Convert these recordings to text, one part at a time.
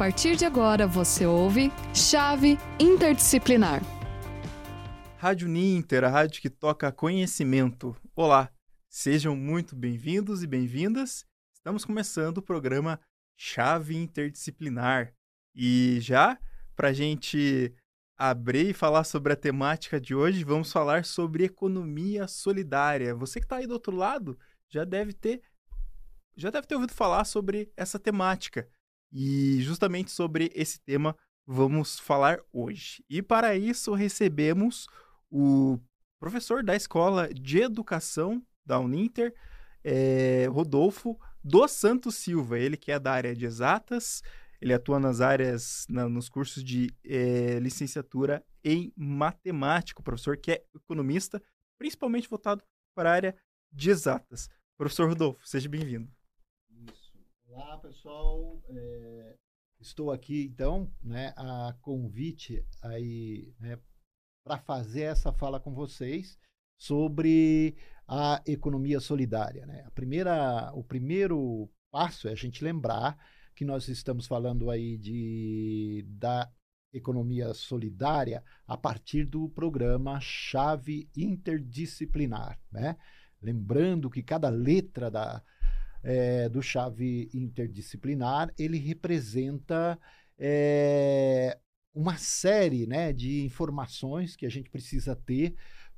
partir de agora você ouve Chave Interdisciplinar. Rádio Ninter, a rádio que toca conhecimento. Olá, sejam muito bem-vindos e bem-vindas. Estamos começando o programa Chave Interdisciplinar. E já, para a gente abrir e falar sobre a temática de hoje, vamos falar sobre economia solidária. Você que está aí do outro lado já deve ter já deve ter ouvido falar sobre essa temática. E justamente sobre esse tema vamos falar hoje. E para isso recebemos o professor da Escola de Educação da Uninter, é, Rodolfo dos Santos Silva. Ele que é da área de exatas, ele atua nas áreas, na, nos cursos de é, licenciatura em matemática. O professor que é economista, principalmente voltado para a área de exatas. Professor Rodolfo, seja bem-vindo. Olá, pessoal. É, estou aqui, então, né, a convite aí, né, para fazer essa fala com vocês sobre a economia solidária. Né? A primeira, o primeiro passo é a gente lembrar que nós estamos falando aí de, da economia solidária a partir do programa Chave Interdisciplinar. Né? Lembrando que cada letra da, é, do chave interdisciplinar, ele representa é, uma série né, de informações que a gente precisa ter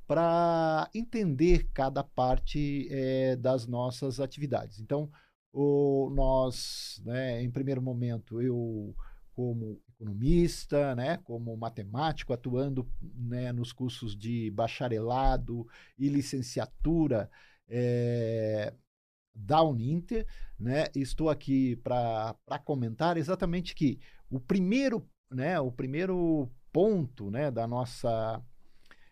para entender cada parte é, das nossas atividades. Então, o, nós, né, em primeiro momento, eu como economista, né, como matemático, atuando né, nos cursos de bacharelado e licenciatura é, da Uninter, né? Estou aqui para comentar exatamente que o primeiro, né, o primeiro ponto, né, da nossa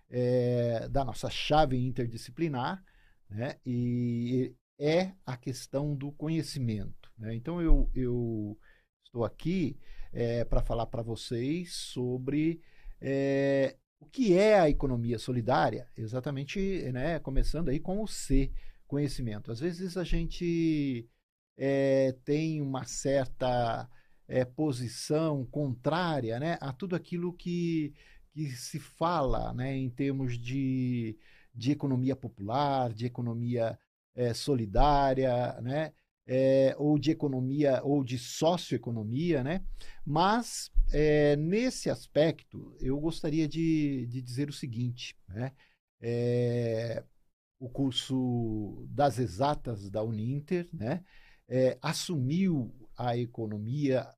é, da nossa chave interdisciplinar, né, e é a questão do conhecimento. Né? Então eu, eu estou aqui é, para falar para vocês sobre é, o que é a economia solidária, exatamente, né, começando aí com o C, conhecimento. Às vezes a gente é, tem uma certa é, posição contrária né, a tudo aquilo que, que se fala né, em termos de, de economia popular, de economia é, solidária, né, ou de economia ou de socioeconomia, né? Mas nesse aspecto eu gostaria de, de dizer o seguinte, né? O curso das exatas da Uninter, né? É, assumiu a economia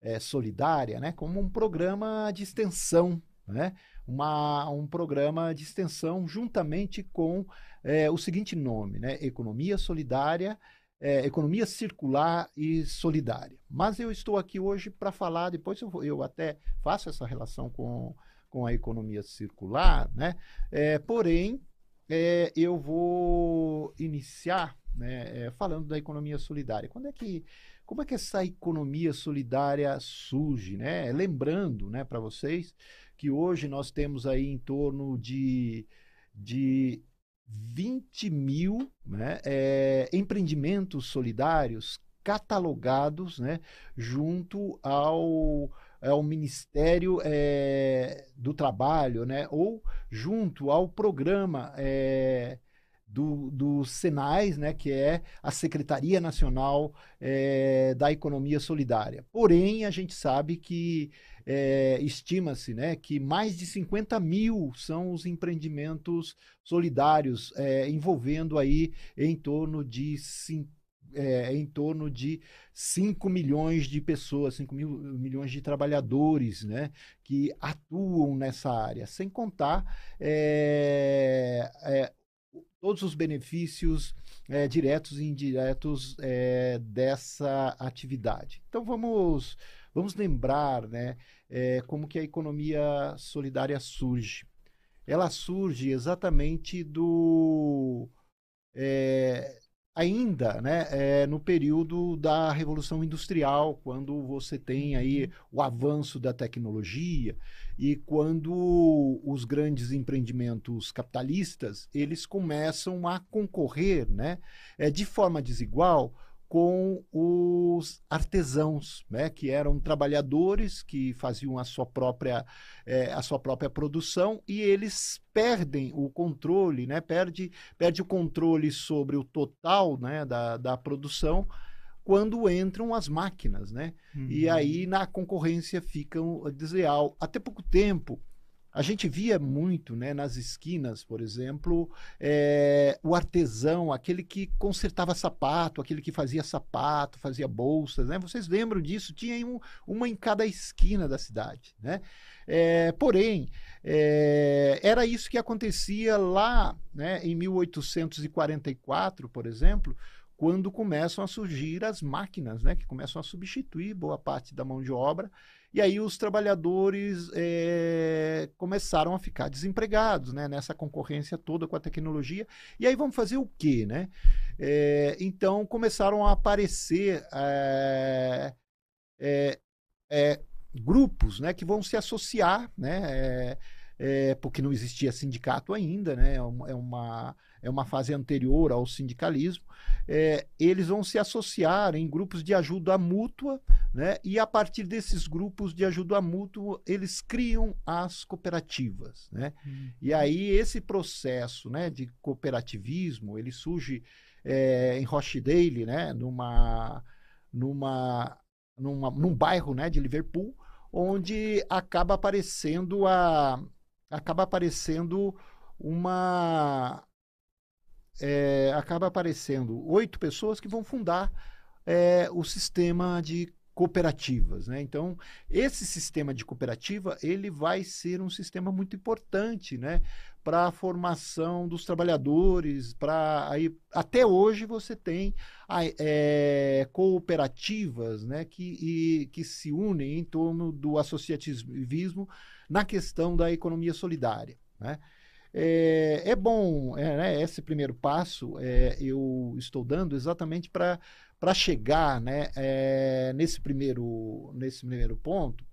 é, solidária né? como um programa de extensão, né? Uma, um programa de extensão juntamente com é, o seguinte nome, né? Economia Solidária, é, Economia Circular e Solidária. Mas eu estou aqui hoje para falar, depois eu, eu até faço essa relação com, com a economia circular, né? É, porém, é, eu vou iniciar né, é, falando da economia solidária. Quando é que, como é que essa economia solidária surge? Né? Lembrando né, para vocês que hoje nós temos aí em torno de, de 20 mil né, é, empreendimentos solidários catalogados né, junto ao ao Ministério é, do Trabalho, né? ou junto ao programa é, do, do Senais, né? que é a Secretaria Nacional é, da Economia Solidária. Porém, a gente sabe que é, estima-se né, que mais de 50 mil são os empreendimentos solidários, é, envolvendo aí em torno de 50 é, em torno de 5 milhões de pessoas, 5 mil, milhões de trabalhadores né, que atuam nessa área, sem contar é, é, todos os benefícios é, diretos e indiretos é, dessa atividade. Então vamos, vamos lembrar né, é, como que a economia solidária surge. Ela surge exatamente do é, ainda né, é, no período da Revolução Industrial, quando você tem aí uhum. o avanço da tecnologia e quando os grandes empreendimentos capitalistas eles começam a concorrer né, é, de forma desigual com os artesãos, né, que eram trabalhadores que faziam a sua própria, é, a sua própria produção e eles perdem o controle, né, perde, perde o controle sobre o total né, da, da produção quando entram as máquinas, né? Uhum. E aí na concorrência fica desleal. Até pouco tempo, a gente via muito né, nas esquinas, por exemplo, é, o artesão, aquele que consertava sapato, aquele que fazia sapato, fazia bolsas. Né? Vocês lembram disso? Tinha um, uma em cada esquina da cidade. Né? É, porém, é, era isso que acontecia lá né, em 1844, por exemplo, quando começam a surgir as máquinas, né, que começam a substituir boa parte da mão de obra e aí os trabalhadores é, começaram a ficar desempregados, né? Nessa concorrência toda com a tecnologia. E aí vamos fazer o quê, né? É, então começaram a aparecer é, grupos, né? Que vão se associar, né? porque não existia sindicato ainda, né? É uma é uma fase anterior ao sindicalismo, é, eles vão se associar em grupos de ajuda mútua, né? e a partir desses grupos de ajuda mútua, eles criam as cooperativas. Né? Uhum. E aí esse processo né, de cooperativismo, ele surge é, em Rochdale, né, numa, numa, numa, num bairro né, de Liverpool, onde acaba aparecendo a acaba aparecendo uma é, acaba aparecendo oito pessoas que vão fundar é, o sistema de cooperativas, né? Então esse sistema de cooperativa ele vai ser um sistema muito importante, né? Para a formação dos trabalhadores, para aí até hoje você tem é, cooperativas, né? Que, e, que se unem em torno do associativismo na questão da economia solidária, né? É, é bom, é, né, esse primeiro passo é, eu estou dando exatamente para chegar né, é, nesse, primeiro, nesse primeiro ponto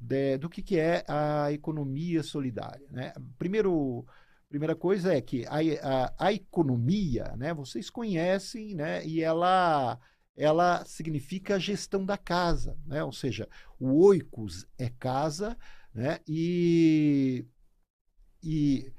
de, do que, que é a economia solidária. Né? Primeiro, primeira coisa é que a, a, a economia, né, vocês conhecem, né, e ela ela significa gestão da casa, né? ou seja, o oikos é casa, né? e, e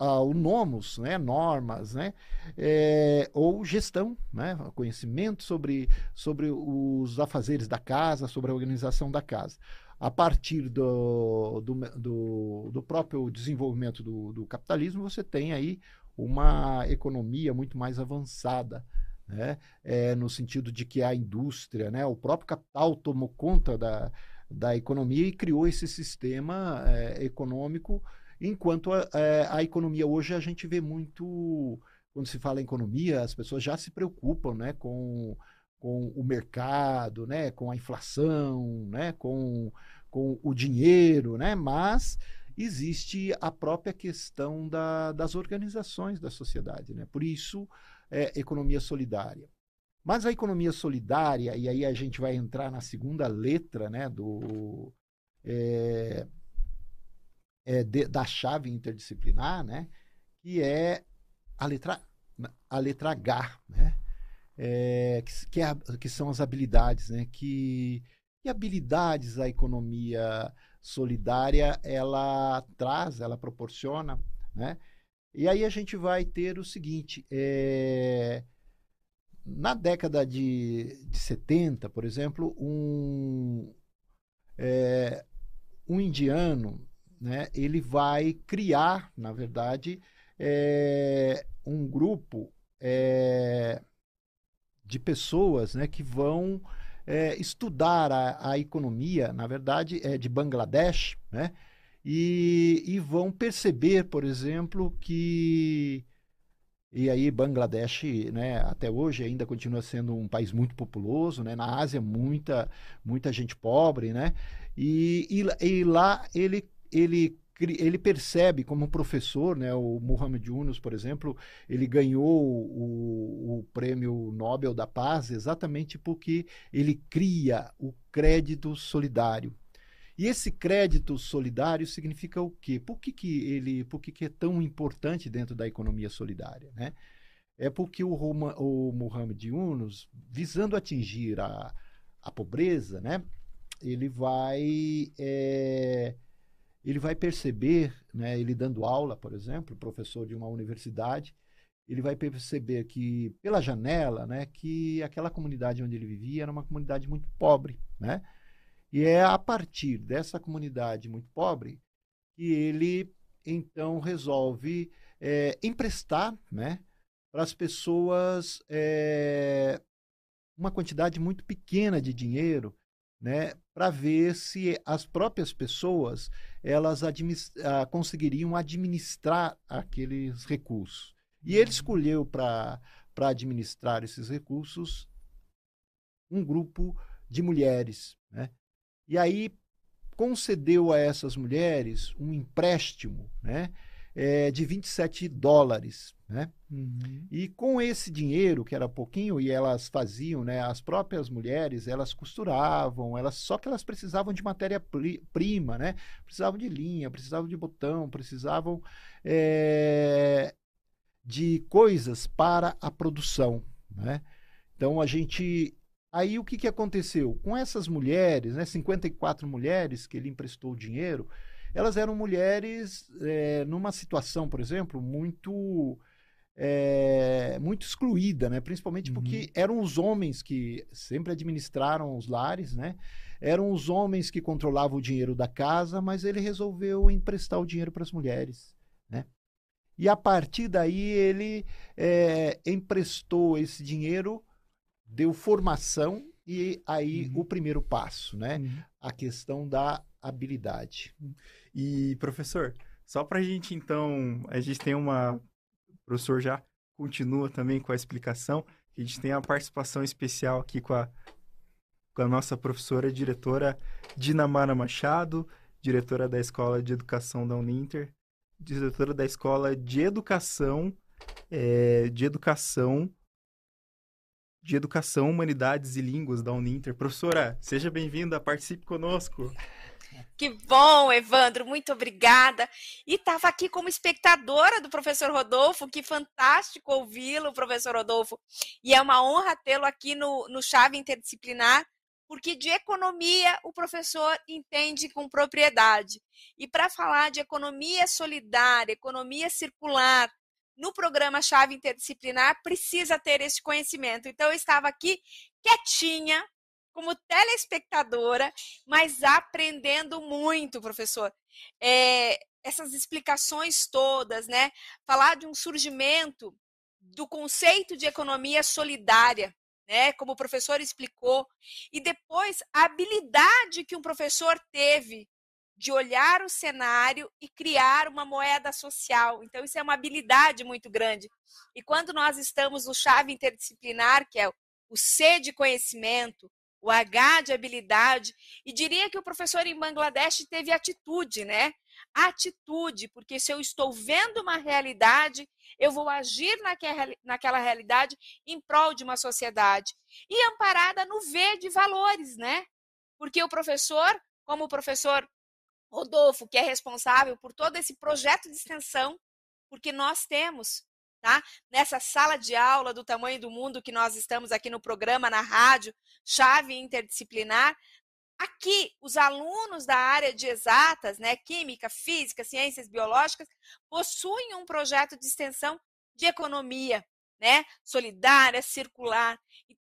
uh, o nomos, né, normas, né, é, ou gestão, né, conhecimento sobre, sobre os afazeres da casa, sobre a organização da casa. A partir do, do, do, do próprio desenvolvimento do, do capitalismo, você tem aí uma economia muito mais avançada, né? É, no sentido de que a indústria, né, o próprio capital tomou conta da, da economia e criou esse sistema é, econômico Enquanto a, a, é, a, economia hoje a gente vê muito, quando se fala em economia, as pessoas já se preocupam né, com, com o mercado, né, com a inflação, né, com, com o dinheiro, né, mas existe a própria questão da, das organizações da sociedade. Né? Por isso, é economia solidária. Mas a economia solidária, e aí a gente vai entrar na segunda letra né, do, é, é, de, da chave interdisciplinar, né? Que é a letra, a letra H, né? É, que, que, é, que, são as habilidades, né? Que, que habilidades a economia solidária ela traz, ela proporciona, né? E aí a gente vai ter o seguinte, é, na década de, de 70, por exemplo, um, é, um indiano né, ele vai criar, na verdade, é, um grupo é, de pessoas né, que vão é, estudar a, a, economia, na verdade, é de Bangladesh, né, e, e vão perceber, por exemplo, que e aí Bangladesh, né, até hoje ainda continua sendo um país muito populoso, né? Na Ásia muita muita gente pobre, né? E, e, e lá ele ele ele percebe como professor, né, o Muhammad Yunus, por exemplo, ele ganhou o, o, prêmio Nobel da Paz exatamente porque ele cria o crédito solidário. E esse crédito solidário significa o quê? Por que, que ele, por que, que é tão importante dentro da economia solidária, né? é porque o, Roma, o Muhammad Yunus, visando atingir a, a pobreza, né, ele vai é, ele vai perceber, né, ele dando aula, por exemplo, professor de uma universidade, ele vai perceber que pela janela, né, que aquela comunidade onde ele vivia era uma comunidade muito pobre, né? E é a partir dessa comunidade muito pobre que ele então resolve é, emprestar, né, para as pessoas é, uma quantidade muito pequena de dinheiro, né, para ver se as próprias pessoas elas administ ah, conseguiriam administrar aqueles recursos. E ele uhum. escolheu para administrar esses recursos um grupo de mulheres. Né? E aí concedeu a essas mulheres um empréstimo né? É, de 27 dólares. Né? Uhum. E com esse dinheiro, que era pouquinho, e elas faziam, né, as próprias mulheres, elas costuravam, elas só que elas precisavam de matéria-prima, né? precisavam de linha, precisavam de botão, precisavam é, de coisas para a produção. Né? Então a gente. Aí o que, que aconteceu? Com essas mulheres, né, 54 mulheres que ele emprestou dinheiro, elas eram mulheres é, numa situação, por exemplo, muito. É, muito excluída, né? principalmente porque uhum. eram os homens que sempre administraram os lares, né? eram os homens que controlavam o dinheiro da casa, mas ele resolveu emprestar o dinheiro para as mulheres. Né? E a partir daí ele é, emprestou esse dinheiro, deu formação e aí uhum. o primeiro passo, né? Uhum. A questão da habilidade. E professor, só para a gente então, a gente tem uma, o professor já continua também com a explicação. A gente tem a participação especial aqui com a, com a nossa professora diretora Dinamara Machado, diretora da Escola de Educação da Uninter diretora da Escola de Educação, é, de Educação, de Educação, Humanidades e Línguas da Uninter. Professora, seja bem-vinda, participe conosco. Que bom, Evandro, muito obrigada. E estava aqui como espectadora do professor Rodolfo, que fantástico ouvi-lo, professor Rodolfo. E é uma honra tê-lo aqui no, no Chave Interdisciplinar porque de economia o professor entende com propriedade. E para falar de economia solidária, economia circular, no programa Chave Interdisciplinar, precisa ter esse conhecimento. Então, eu estava aqui quietinha, como telespectadora, mas aprendendo muito, professor. É, essas explicações todas, né? Falar de um surgimento do conceito de economia solidária, né? Como o professor explicou, e depois a habilidade que um professor teve de olhar o cenário e criar uma moeda social. Então, isso é uma habilidade muito grande. E quando nós estamos no chave interdisciplinar, que é o C de conhecimento, o H de habilidade, e diria que o professor em Bangladesh teve atitude, né? Atitude, porque se eu estou vendo uma realidade, eu vou agir naquela, realidade em prol de uma sociedade. E amparada no V de valores, né? Porque o professor, como o professor Rodolfo, que é responsável por todo esse projeto de extensão, porque nós temos tá? Nessa sala de aula do tamanho do mundo que nós estamos aqui no programa, na rádio, chave interdisciplinar, Aqui, os alunos da área de exatas, né, química, física, ciências biológicas, possuem um projeto de extensão de economia, né, solidária, circular,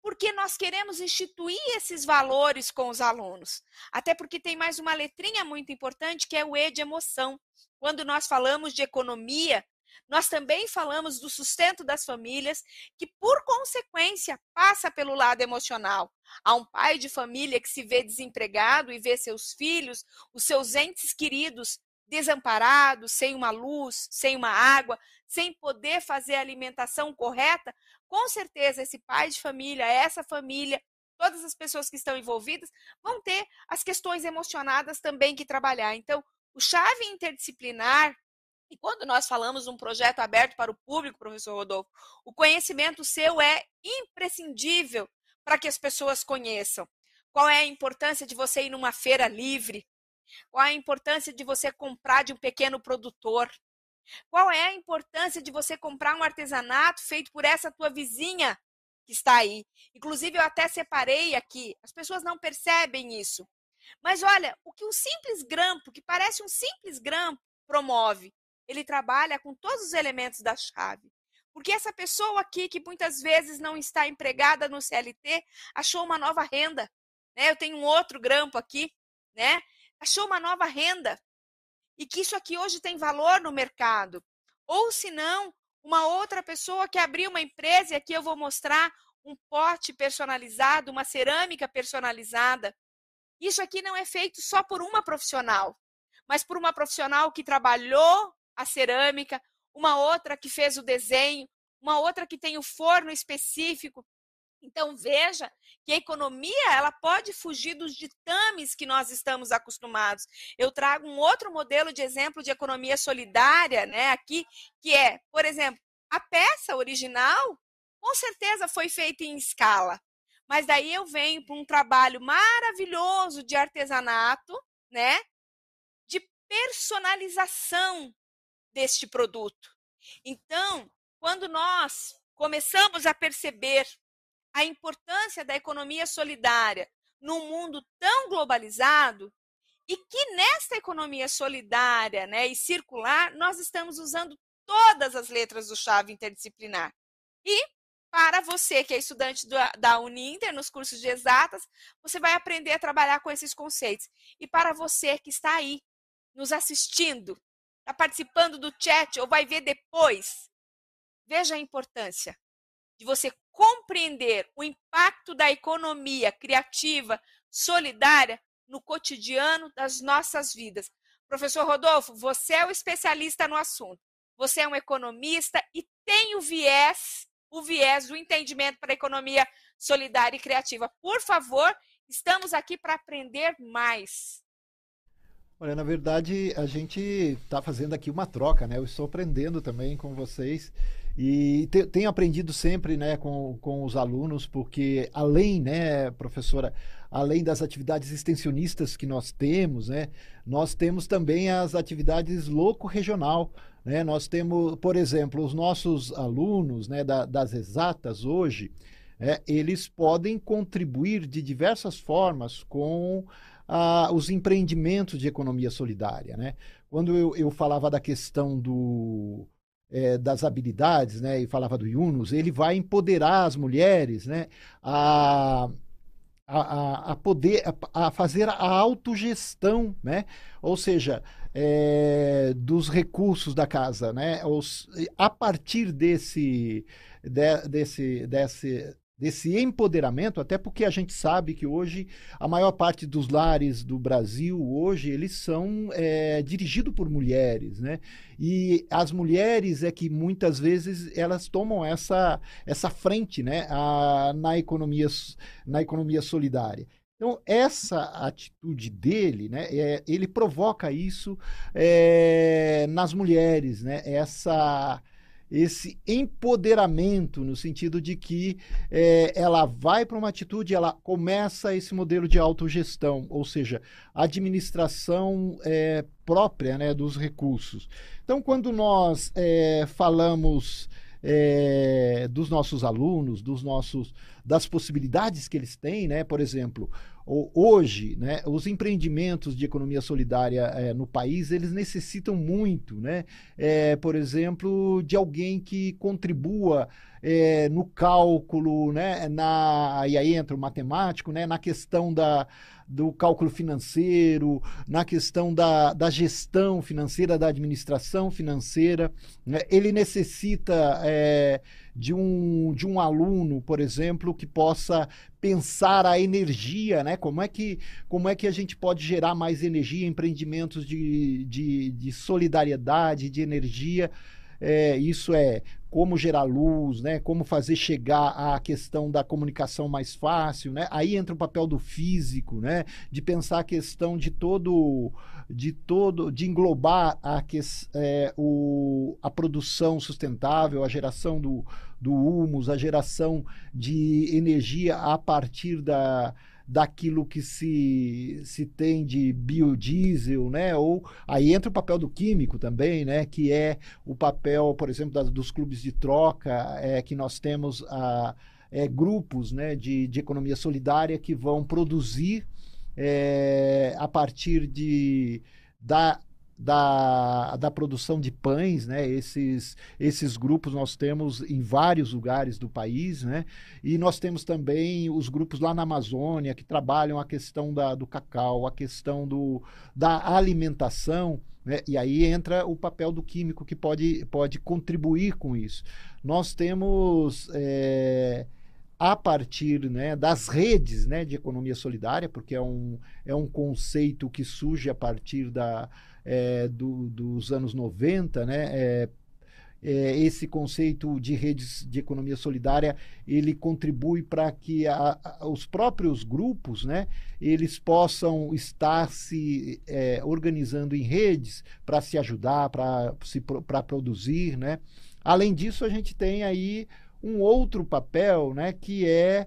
porque nós queremos instituir esses valores com os alunos. Até porque tem mais uma letrinha muito importante que é o E de emoção. Quando nós falamos de economia, nós também falamos do sustento das famílias, que por consequência passa pelo lado emocional. Há um pai de família que se vê desempregado e vê seus filhos, os seus entes queridos desamparados, sem uma luz, sem uma água, sem poder fazer a alimentação correta, com certeza esse pai de família, essa família, todas as pessoas que estão envolvidas vão ter as questões emocionadas também que trabalhar. Então, o chave interdisciplinar e quando nós falamos um projeto aberto para o público, professor Rodolfo, o conhecimento seu é imprescindível para que as pessoas conheçam. Qual é a importância de você ir numa feira livre? Qual é a importância de você comprar de um pequeno produtor? Qual é a importância de você comprar um artesanato feito por essa tua vizinha que está aí? Inclusive, eu até separei aqui, as pessoas não percebem isso. Mas olha, o que um simples grampo, que parece um simples grampo, promove, ele trabalha com todos os elementos da chave. Porque essa pessoa aqui, que muitas vezes não está empregada no CLT, achou uma nova renda. Né? Eu tenho um outro grampo aqui, né? Achou uma nova renda. E que isso aqui hoje tem valor no mercado. Ou se não, uma outra pessoa que abriu uma empresa, e aqui eu vou mostrar um pote personalizado, uma cerâmica personalizada. Isso aqui não é feito só por uma profissional, mas por uma profissional que trabalhou a cerâmica, uma outra que fez o desenho, uma outra que tem o forno específico. Então veja que a economia ela pode fugir dos ditames que nós estamos acostumados. Eu trago um outro modelo de exemplo de economia solidária, né, aqui, que é, por exemplo, a peça original com certeza foi feita em escala. Mas daí eu venho para um trabalho maravilhoso de artesanato, né? De personalização deste produto. Então, quando nós começamos a perceber a importância da economia solidária num mundo tão globalizado, e que nesta economia solidária né, e circular, nós estamos usando todas as letras do chave interdisciplinar. E para você que é estudante da Uninter, nos cursos de exatas, você vai aprender a trabalhar com esses conceitos. E para você que está aí, nos assistindo, está participando do chat ou vai ver depois, veja a importância de você compreender o impacto da economia criativa, solidária no cotidiano das nossas vidas. Professor Rodolfo, você é o especialista no assunto. Você é um economista e tem o viés, o viés do entendimento para a economia solidária e criativa. Por favor, estamos aqui para aprender mais. Olha, na verdade, a gente está fazendo aqui uma troca, né? Eu estou aprendendo também com vocês e te, tenho aprendido sempre, né, com, com os alunos, porque além, né, professora, além das atividades extensionistas que nós temos, né, nós temos também as atividades louco-regional, né? Nós temos, por exemplo, os nossos alunos, né, da, das exatas hoje, é, eles podem contribuir de diversas formas com ah, os empreendimentos de economia solidária. Né? Quando eu, eu falava da questão do, é, das habilidades, né, e falava do Yunus, ele vai empoderar as mulheres né, a, a, a poder a, a, fazer a autogestão, né? ou seja, é, dos recursos da casa, né? Os, a partir desse, de, desse, desse, desse empoderamento, até porque a gente sabe que hoje a maior parte dos lares do Brasil hoje eles são é, dirigidos por mulheres, né? E as mulheres é que muitas vezes elas tomam essa essa frente, né? A, na economia na economia solidária. Então, essa atitude dele, né, é, ele provoca isso é, nas mulheres, né, essa, esse empoderamento no sentido de que é, ela vai para uma atitude, ela começa esse modelo de autogestão, ou seja, administração é, própria né, dos recursos. Então, quando nós é, falamos dos nossos alunos, dos nossos, das possibilidades que eles têm, né? Por exemplo, hoje, né, os empreendimentos de economia solidária é, no país, eles necessitam muito, né, é, por exemplo, de alguém que contribua é, no cálculo, né, na, e aí entra o matemático, né, na questão da, do cálculo financeiro, na questão da, da gestão financeira, da administração financeira. Né, ele necessita é, de um, de um aluno, por exemplo, que possa pensar a energia, né? Como é que, como é que a gente pode gerar mais energia, empreendimentos de, de, de solidariedade, de energia. É, isso é como gerar luz, né? Como fazer chegar a questão da comunicação mais fácil, né? Aí entra o papel do físico, né? De pensar a questão de todo de todo, de englobar a, que, é, o, a produção sustentável, a geração do, do humus, a geração de energia a partir da, daquilo que se, se tem de biodiesel, né? Ou aí entra o papel do químico também, né? Que é o papel, por exemplo, das, dos clubes de troca, é, que nós temos a, é, grupos né, de, de economia solidária que vão produzir é, a partir de, da da, da produção de pães, né? Esses, esses grupos nós temos em vários lugares do país, né? E nós temos também os grupos lá na Amazônia que trabalham a questão da, do cacau, a questão do, da alimentação, né? E aí entra o papel do químico que pode, pode contribuir com isso. Nós temos. É, a partir né, das redes né, de economia solidária, porque é um, é um conceito que surge a partir da, é, do, dos anos 90, né? É, é, esse conceito de redes de economia solidária ele contribui para que a, a, os próprios grupos né, eles possam estar se é, organizando em redes para se ajudar, para se para produzir. Né? Além disso, a gente tem aí um outro papel né, que é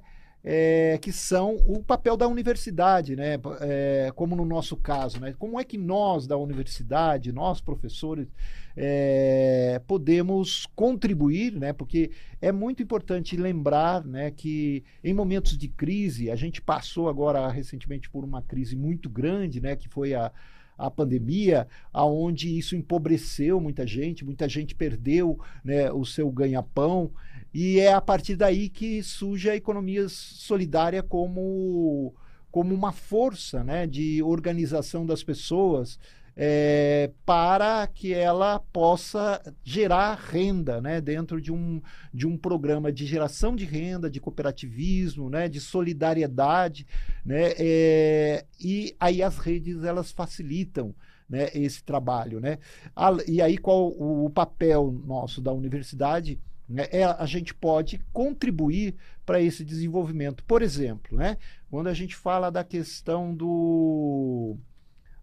é, que são o papel da universidade, né? É, como no nosso caso. Né? Como é que nós, da universidade, nós, professores, é, podemos contribuir, né? porque é muito importante lembrar né, que em momentos de crise, a gente passou agora recentemente por uma crise muito grande, né, que foi a, a pandemia, aonde isso empobreceu muita gente, muita gente perdeu né, o seu ganha-pão. E é a partir daí que surge a economia solidária como, como uma força né, de organização das pessoas é, para que ela possa gerar renda né, dentro de um, de um programa de geração de renda, de cooperativismo, né, de solidariedade. Né, é, e aí as redes elas facilitam né, esse trabalho. Né? E aí qual o, o papel nosso da universidade? Né, é, a gente pode contribuir para esse desenvolvimento. Por exemplo, né, quando a gente fala da questão do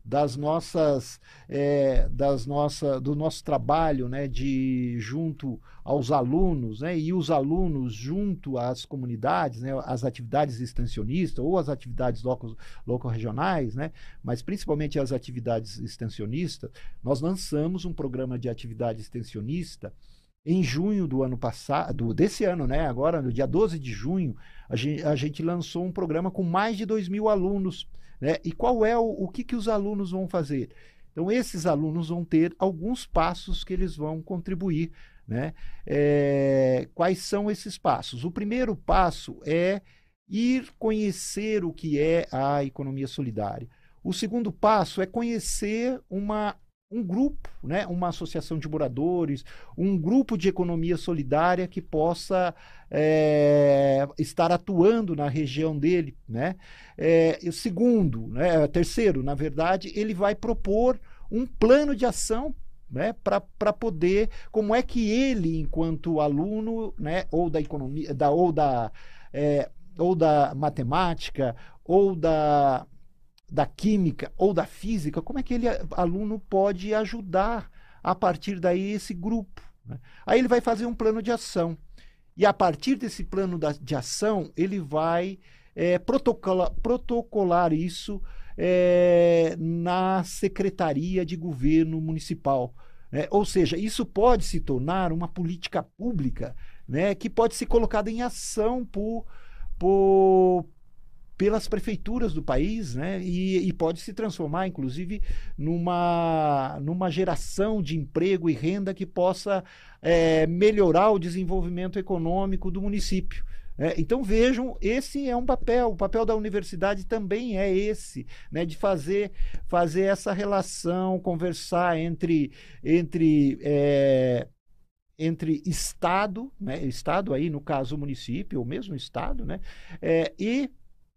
das nossas é, das nossa do nosso trabalho né de junto aos alunos né e os alunos junto às comunidades né as atividades extensionistas ou as atividades loco, loco regionais né mas principalmente as atividades extensionistas nós lançamos um programa de atividade extensionista em junho do ano passado, desse ano, né? Agora, no dia 12 de junho, a gente, a gente lançou um programa com mais de 2 mil alunos. Né? E qual é o, o que, que os alunos vão fazer? Então, esses alunos vão ter alguns passos que eles vão contribuir. Né? É, quais são esses passos? O primeiro passo é ir conhecer o que é a economia solidária. O segundo passo é conhecer uma um grupo, né, uma associação de moradores, um grupo de economia solidária que possa é, estar atuando na região dele. Né? É, segundo, né, terceiro, na verdade, ele vai propor um plano de ação né, para poder, como é que ele, enquanto aluno, né, ou da economia, da, ou da, é, ou da matemática, ou da da química ou da física, como é que ele, aluno, pode ajudar a partir daí esse grupo? Né? Aí ele vai fazer um plano de ação. E a partir desse plano da, de ação, ele vai é, protocolar, protocolar isso é, na Secretaria de Governo Municipal. Né? Ou seja, isso pode se tornar uma política pública né, que pode ser colocada em ação por, por, pelas prefeituras do país, né? E, e, pode se transformar, inclusive, numa, numa geração de emprego e renda que possa é, melhorar o desenvolvimento econômico do município. É, então vejam, esse é um papel, o papel da universidade também é esse, né, de fazer, fazer essa relação, conversar entre, entre é, entre Estado, né, Estado aí no caso o município, ou mesmo Estado, né, é, e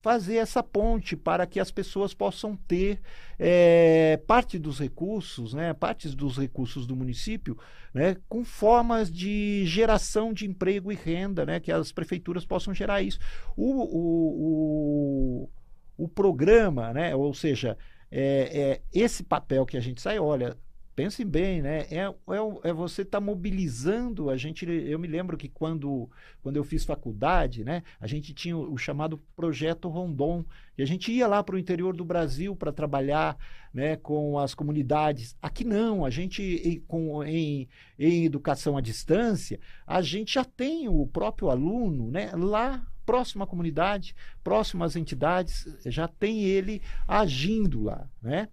fazer essa ponte para que as pessoas possam ter é, parte dos recursos, né, partes dos recursos do município, né, com formas de geração de emprego e renda, né, que as prefeituras possam gerar isso. O, o, o, o programa, né, ou seja, é, é, esse papel que a gente sai, olha, Pensem bem, né? É, é, é você estar tá mobilizando. A gente, eu me lembro que quando, quando eu fiz faculdade, né? A gente tinha o, o chamado Projeto Rondon. E a gente ia lá para o interior do Brasil para trabalhar né, com as comunidades. Aqui não, a gente em, com, em, em educação à distância, a gente já tem o próprio aluno né, lá próximo à comunidade, próximo às entidades, já tem ele agindo lá, né?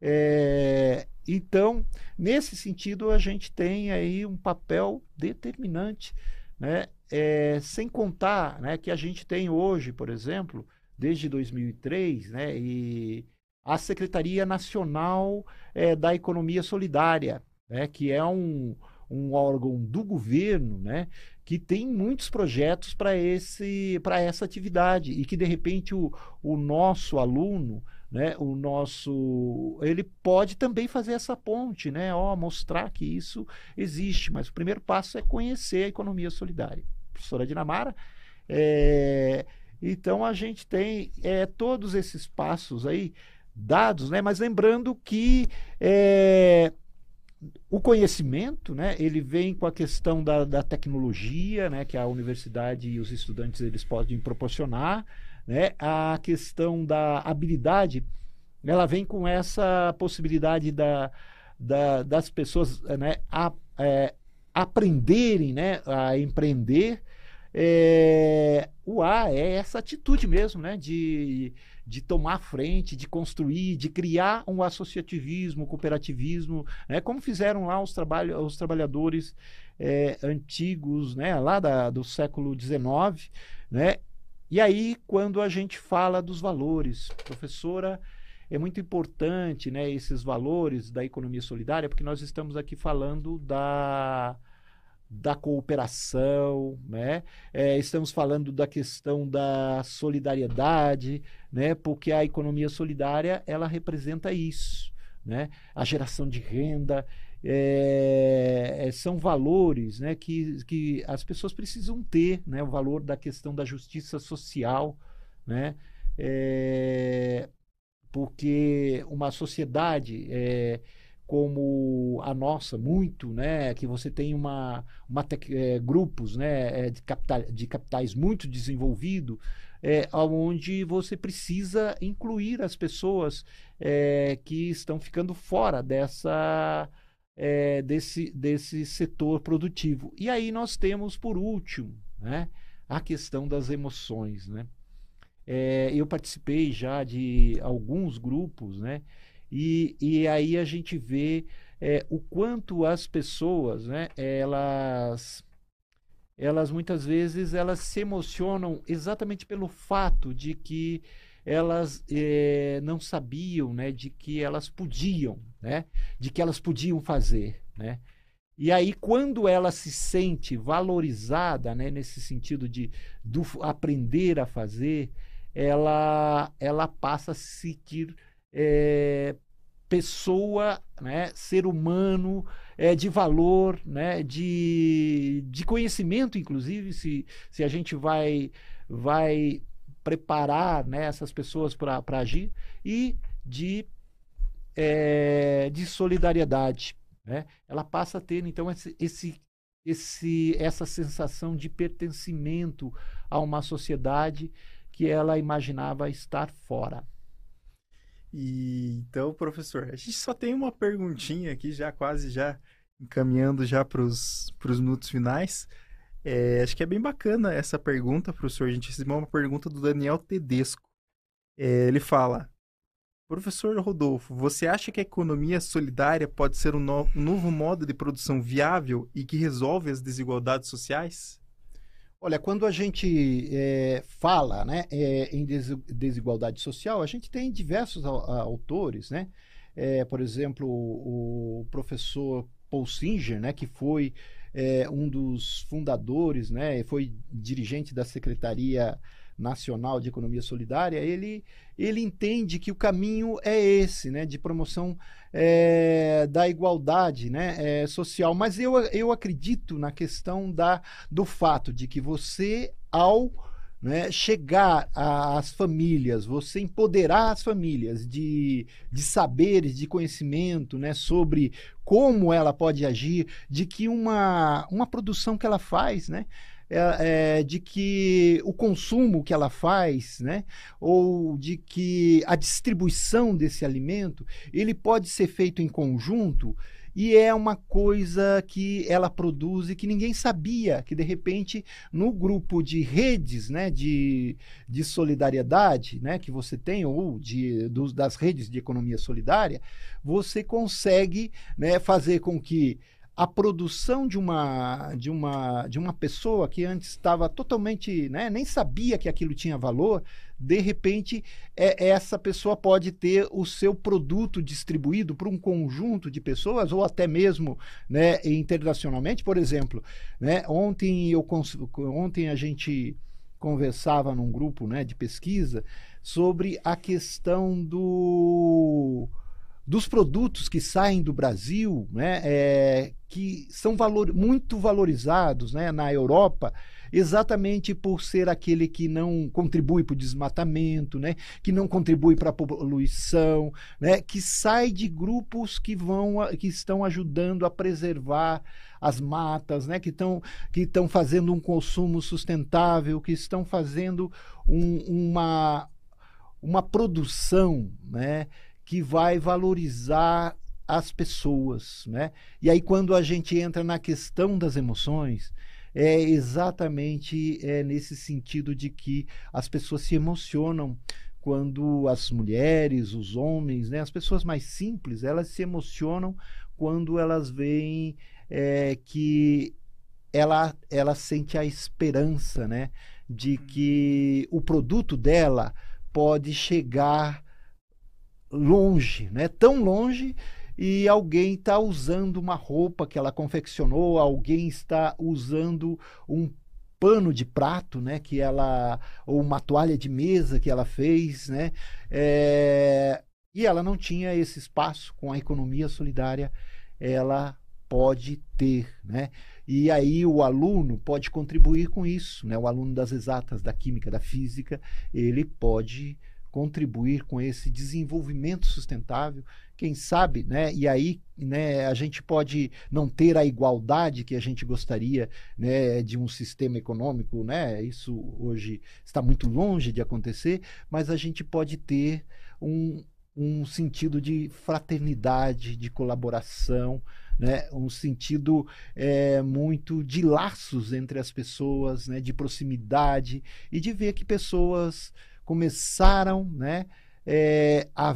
É, então, nesse sentido, a gente tem aí um papel determinante, né? É, sem contar né, que a gente tem hoje, por exemplo, desde 2003, né, e a Secretaria Nacional é, da Economia Solidária, né, que é um, um órgão do governo, né, que tem muitos projetos para esse para essa atividade e que de repente o, o nosso aluno né, o nosso ele pode também fazer essa ponte, né, ó, mostrar que isso existe, mas o primeiro passo é conhecer a economia solidária. Professora Dinamara, é, então a gente tem é, todos esses passos aí dados, né, mas lembrando que é, o conhecimento, né, ele vem com a questão da, da tecnologia, né, que a universidade e os estudantes eles podem proporcionar, né? A questão da habilidade, ela vem com essa possibilidade da, da das pessoas né, a, é, aprenderem né, a empreender. É, o A é essa atitude mesmo, né, de, de tomar frente, de construir, de criar um associativismo, cooperativismo, né, como fizeram lá os, trabalho, os trabalhadores é, antigos, né, lá da, do século XIX, né, e aí, quando a gente fala dos valores, professora, é muito importante né, esses valores da economia solidária, porque nós estamos aqui falando da, da cooperação, né? É, estamos falando da questão da solidariedade, né? porque a economia solidária ela representa isso. Né? A geração de renda, é, é, são valores né, que, que as pessoas precisam ter, né, o valor da questão da justiça social, né, é, porque uma sociedade é, como a nossa, muito, né, que você tem uma, uma é, grupos né, é, de, capital, de capitais muito desenvolvido, é, onde você precisa incluir as pessoas que estão ficando fora dessa é, desse, desse setor produtivo. E aí nós temos, por último, né, a questão das emoções. Né? É, eu participei já de alguns grupos, né, e, e aí a gente vê é, o quanto as pessoas, né, elas elas muitas vezes elas se emocionam exatamente pelo fato de que elas é, não sabiam né, de que elas podiam, né, de que elas podiam fazer. Né? E aí, quando ela se sente valorizada, né, nesse sentido de do aprender a fazer, ela, ela passa a se sentir é, pessoa, né, ser humano, é, de valor, né, de, de conhecimento, inclusive, se, se a gente vai, vai preparar né, essas pessoas para agir e de, é, de solidariedade. Né? Ela passa a ter, então, esse, esse, esse, essa sensação de pertencimento a uma sociedade que ela imaginava estar fora. E então, professor, a gente só tem uma perguntinha aqui, já quase já encaminhando já para os minutos finais. É, acho que é bem bacana essa pergunta, professor. A gente recebeu uma pergunta do Daniel Tedesco. É, ele fala: Professor Rodolfo, você acha que a economia solidária pode ser um, no um novo modo de produção viável e que resolve as desigualdades sociais? Olha, quando a gente é, fala né, é, em desigualdade social, a gente tem diversos autores, né? É, por exemplo, o professor Paul Singer, né, que foi é, um dos fundadores, né, foi dirigente da Secretaria Nacional de Economia Solidária, ele, ele entende que o caminho é esse, né, de promoção é, da igualdade né, é, social. Mas eu, eu acredito na questão da, do fato de que você, ao né, chegar às famílias, você empoderar as famílias de, de saberes, de conhecimento né, sobre como ela pode agir, de que uma, uma produção que ela faz, né, é, é, de que o consumo que ela faz, né, ou de que a distribuição desse alimento, ele pode ser feito em conjunto e é uma coisa que ela produz e que ninguém sabia, que de repente no grupo de redes né, de, de solidariedade né, que você tem, ou de, dos, das redes de economia solidária, você consegue né, fazer com que a produção de uma de uma de uma pessoa que antes estava totalmente né, nem sabia que aquilo tinha valor de repente é, essa pessoa pode ter o seu produto distribuído para um conjunto de pessoas ou até mesmo né, internacionalmente. Por exemplo né, ontem eu ontem a gente conversava num grupo né, de pesquisa sobre a questão do dos produtos que saem do Brasil, né, é, que são valor, muito valorizados né, na Europa, exatamente por ser aquele que não contribui para o desmatamento, né, que não contribui para a poluição, né, que sai de grupos que vão que estão ajudando a preservar as matas, né, que estão que estão fazendo um consumo sustentável, que estão fazendo um, uma uma produção, né, que vai valorizar as pessoas, né? E aí quando a gente entra na questão das emoções, é exatamente é, nesse sentido de que as pessoas se emocionam quando as mulheres, os homens, né, as pessoas mais simples, elas se emocionam quando elas veem é, que ela, ela sente a esperança, né, de que o produto dela pode chegar longe, né? Tão longe e alguém está usando uma roupa que ela confeccionou, alguém está usando um pano de prato, né, que ela ou uma toalha de mesa que ela fez, né, é, e ela não tinha esse espaço com a economia solidária, ela pode ter, né, e aí o aluno pode contribuir com isso, né, o aluno das exatas, da química, da física, ele pode contribuir com esse desenvolvimento sustentável, quem sabe, né? E aí, né, a gente pode não ter a igualdade que a gente gostaria, né, de um sistema econômico, né? Isso hoje está muito longe de acontecer, mas a gente pode ter um, um sentido de fraternidade, de colaboração, né? um sentido é, muito de laços entre as pessoas, né? de proximidade e de ver que pessoas começaram né, é, a,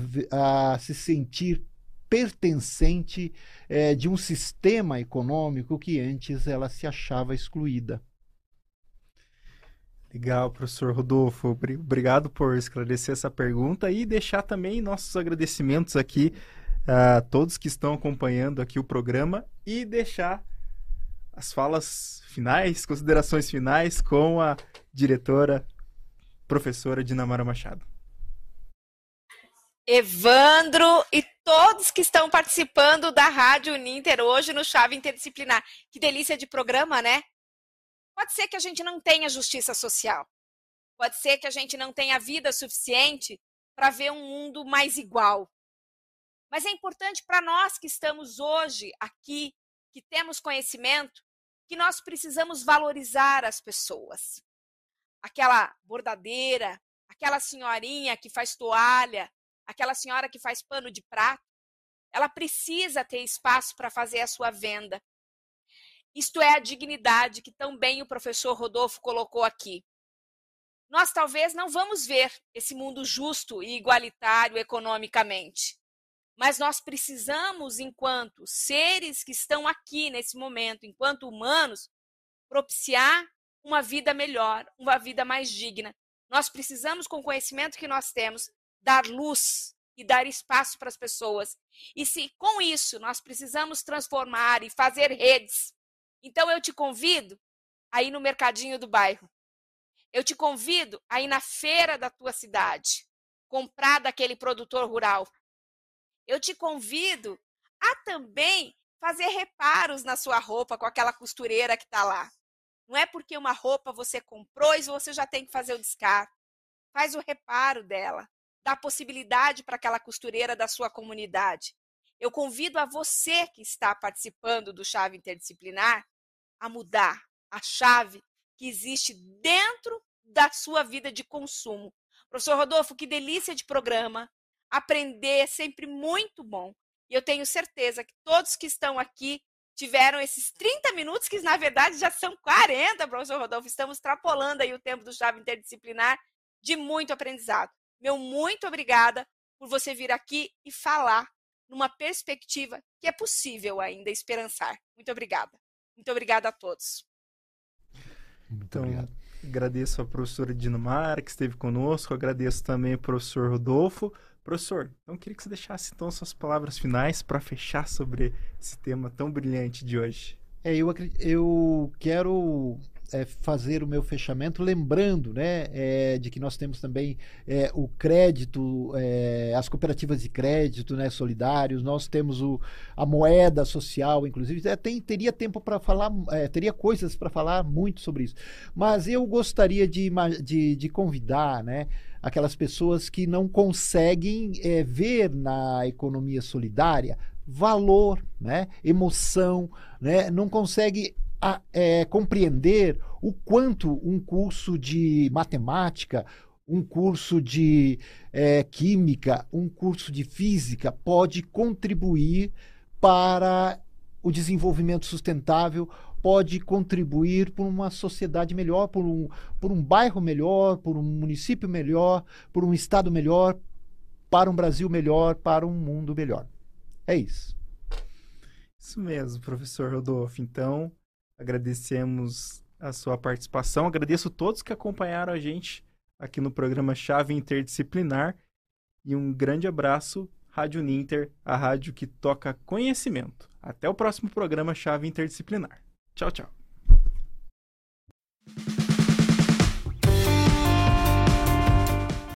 a, se sentir pertencente é, de um sistema econômico que antes ela se achava excluída. Legal, professor Rodolfo. Obrigado por esclarecer essa pergunta e deixar também nossos agradecimentos aqui a todos que estão acompanhando aqui o programa e deixar as falas finais, considerações finais com a diretora professora Dinamara Machado. Evandro e todos que estão participando da Rádio Uninter hoje no Chave Interdisciplinar. Que delícia de programa, né? Pode ser que a gente não tenha justiça social. Pode ser que a gente não tenha vida suficiente para ver um mundo mais igual. Mas é importante para nós que estamos hoje aqui, que temos conhecimento, que nós precisamos valorizar as pessoas aquela bordadeira, aquela senhorinha que faz toalha, aquela senhora que faz pano de prato, ela precisa ter espaço para fazer a sua venda. Isto é a dignidade que também o professor Rodolfo colocou aqui. Nós talvez não vamos ver esse mundo justo e igualitário economicamente, mas nós precisamos, enquanto seres que estão aqui nesse momento, enquanto humanos, propiciar uma vida melhor, uma vida mais digna. Nós precisamos, com o conhecimento que nós temos, dar luz e dar espaço para as pessoas. E se com isso nós precisamos transformar e fazer redes, então eu te convido a ir no mercadinho do bairro. Eu te convido a ir na feira da tua cidade, comprar daquele produtor rural. Eu te convido a também fazer reparos na sua roupa com aquela costureira que está lá. Não é porque uma roupa você comprou e você já tem que fazer o descarte. Faz o reparo dela. Dá possibilidade para aquela costureira da sua comunidade. Eu convido a você que está participando do Chave Interdisciplinar a mudar a chave que existe dentro da sua vida de consumo. Professor Rodolfo, que delícia de programa. Aprender é sempre muito bom. E eu tenho certeza que todos que estão aqui tiveram esses 30 minutos, que na verdade já são 40, professor Rodolfo. Estamos extrapolando aí o tempo do chave interdisciplinar de muito aprendizado. Meu muito obrigada por você vir aqui e falar numa perspectiva que é possível ainda esperançar. Muito obrigada. Muito obrigada a todos. Muito então, obrigado. agradeço a professora Dinamar que esteve conosco, agradeço também ao professor Rodolfo. Professor, então queria que você deixasse então suas palavras finais para fechar sobre esse tema tão brilhante de hoje. É, eu, eu quero é, fazer o meu fechamento, lembrando né, é, de que nós temos também é, o crédito, é, as cooperativas de crédito né, solidários, nós temos o, a moeda social, inclusive. É, tem, teria tempo para falar, é, teria coisas para falar muito sobre isso. Mas eu gostaria de, de, de convidar né, aquelas pessoas que não conseguem ver na economia solidária valor, né, emoção, né, não consegue a, é, compreender o quanto um curso de matemática, um curso de é, química, um curso de física pode contribuir para o desenvolvimento sustentável, pode contribuir por uma sociedade melhor, por um, por um bairro melhor, por um município melhor, por um estado melhor, para um Brasil melhor, para um mundo melhor. É isso. Isso mesmo, professor Rodolfo. Então, Agradecemos a sua participação. Agradeço todos que acompanharam a gente aqui no programa Chave Interdisciplinar. E um grande abraço, Rádio Ninter, a rádio que toca conhecimento. Até o próximo programa Chave Interdisciplinar. Tchau, tchau.